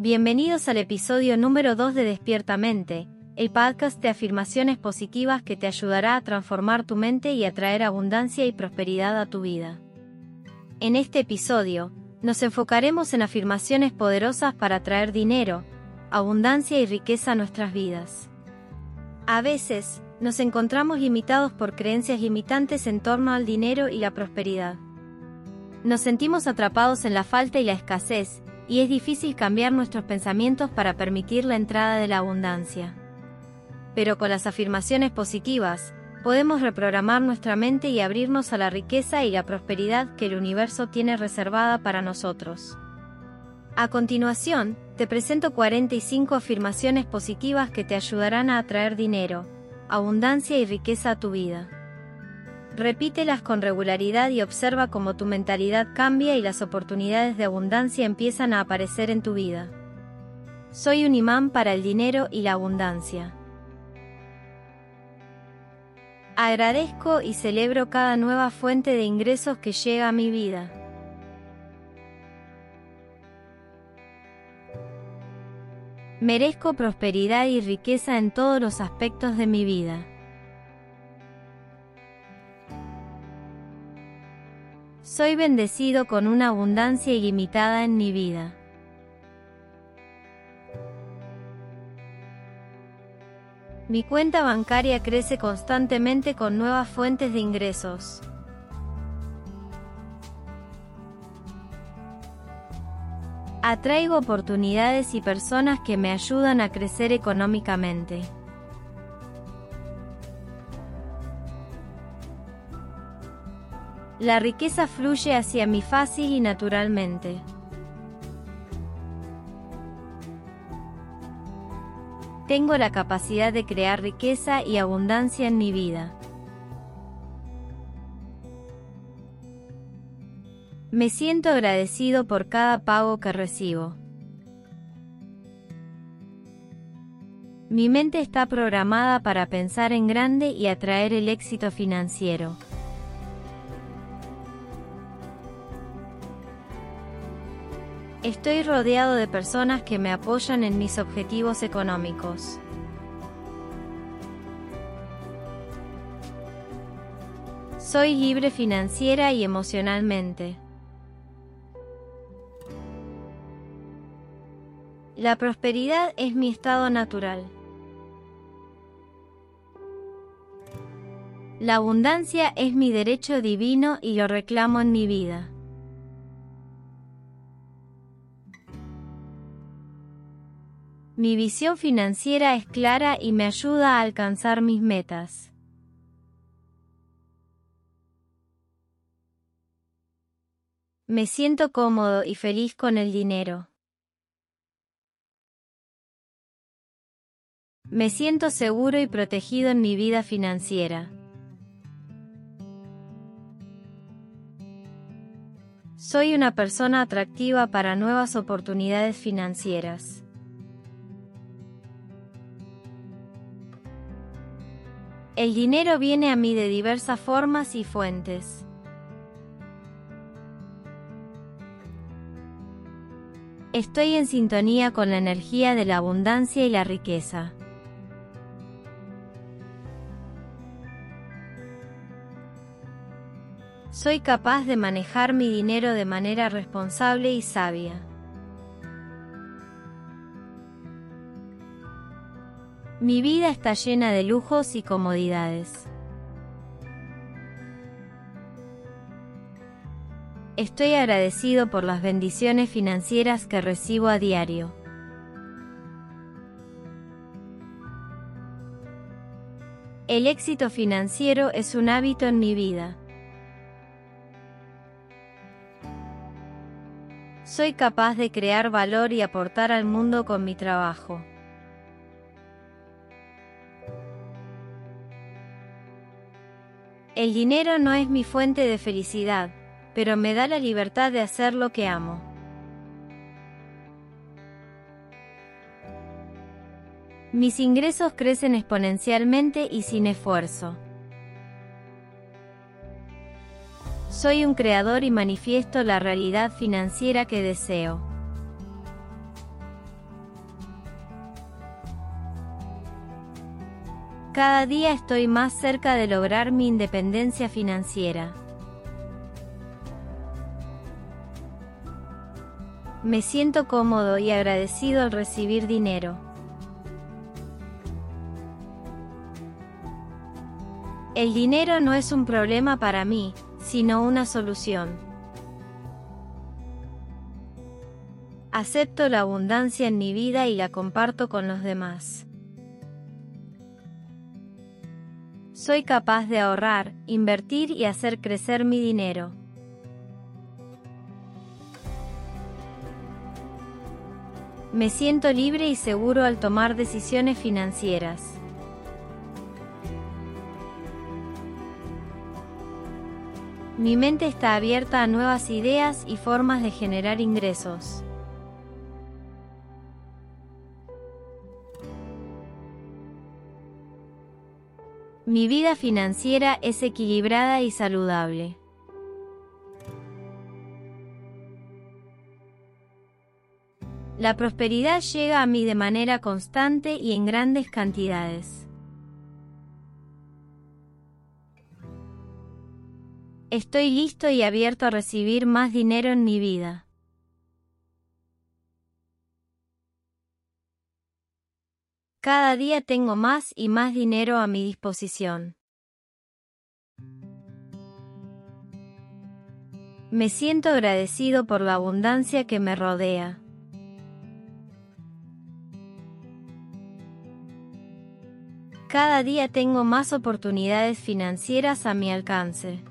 Bienvenidos al episodio número 2 de Despiertamente, el podcast de afirmaciones positivas que te ayudará a transformar tu mente y atraer abundancia y prosperidad a tu vida. En este episodio, nos enfocaremos en afirmaciones poderosas para atraer dinero, abundancia y riqueza a nuestras vidas. A veces, nos encontramos limitados por creencias limitantes en torno al dinero y la prosperidad. Nos sentimos atrapados en la falta y la escasez, y es difícil cambiar nuestros pensamientos para permitir la entrada de la abundancia. Pero con las afirmaciones positivas, podemos reprogramar nuestra mente y abrirnos a la riqueza y la prosperidad que el universo tiene reservada para nosotros. A continuación, te presento 45 afirmaciones positivas que te ayudarán a atraer dinero, abundancia y riqueza a tu vida. Repítelas con regularidad y observa cómo tu mentalidad cambia y las oportunidades de abundancia empiezan a aparecer en tu vida. Soy un imán para el dinero y la abundancia. Agradezco y celebro cada nueva fuente de ingresos que llega a mi vida. Merezco prosperidad y riqueza en todos los aspectos de mi vida. Soy bendecido con una abundancia ilimitada en mi vida. Mi cuenta bancaria crece constantemente con nuevas fuentes de ingresos. Atraigo oportunidades y personas que me ayudan a crecer económicamente. La riqueza fluye hacia mí fácil y naturalmente. Tengo la capacidad de crear riqueza y abundancia en mi vida. Me siento agradecido por cada pago que recibo. Mi mente está programada para pensar en grande y atraer el éxito financiero. Estoy rodeado de personas que me apoyan en mis objetivos económicos. Soy libre financiera y emocionalmente. La prosperidad es mi estado natural. La abundancia es mi derecho divino y lo reclamo en mi vida. Mi visión financiera es clara y me ayuda a alcanzar mis metas. Me siento cómodo y feliz con el dinero. Me siento seguro y protegido en mi vida financiera. Soy una persona atractiva para nuevas oportunidades financieras. El dinero viene a mí de diversas formas y fuentes. Estoy en sintonía con la energía de la abundancia y la riqueza. Soy capaz de manejar mi dinero de manera responsable y sabia. Mi vida está llena de lujos y comodidades. Estoy agradecido por las bendiciones financieras que recibo a diario. El éxito financiero es un hábito en mi vida. Soy capaz de crear valor y aportar al mundo con mi trabajo. El dinero no es mi fuente de felicidad, pero me da la libertad de hacer lo que amo. Mis ingresos crecen exponencialmente y sin esfuerzo. Soy un creador y manifiesto la realidad financiera que deseo. Cada día estoy más cerca de lograr mi independencia financiera. Me siento cómodo y agradecido al recibir dinero. El dinero no es un problema para mí, sino una solución. Acepto la abundancia en mi vida y la comparto con los demás. Soy capaz de ahorrar, invertir y hacer crecer mi dinero. Me siento libre y seguro al tomar decisiones financieras. Mi mente está abierta a nuevas ideas y formas de generar ingresos. Mi vida financiera es equilibrada y saludable. La prosperidad llega a mí de manera constante y en grandes cantidades. Estoy listo y abierto a recibir más dinero en mi vida. Cada día tengo más y más dinero a mi disposición. Me siento agradecido por la abundancia que me rodea. Cada día tengo más oportunidades financieras a mi alcance.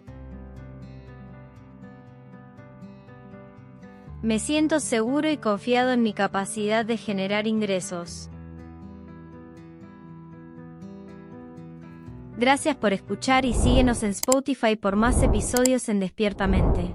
Me siento seguro y confiado en mi capacidad de generar ingresos. Gracias por escuchar y síguenos en Spotify por más episodios en Despiertamente.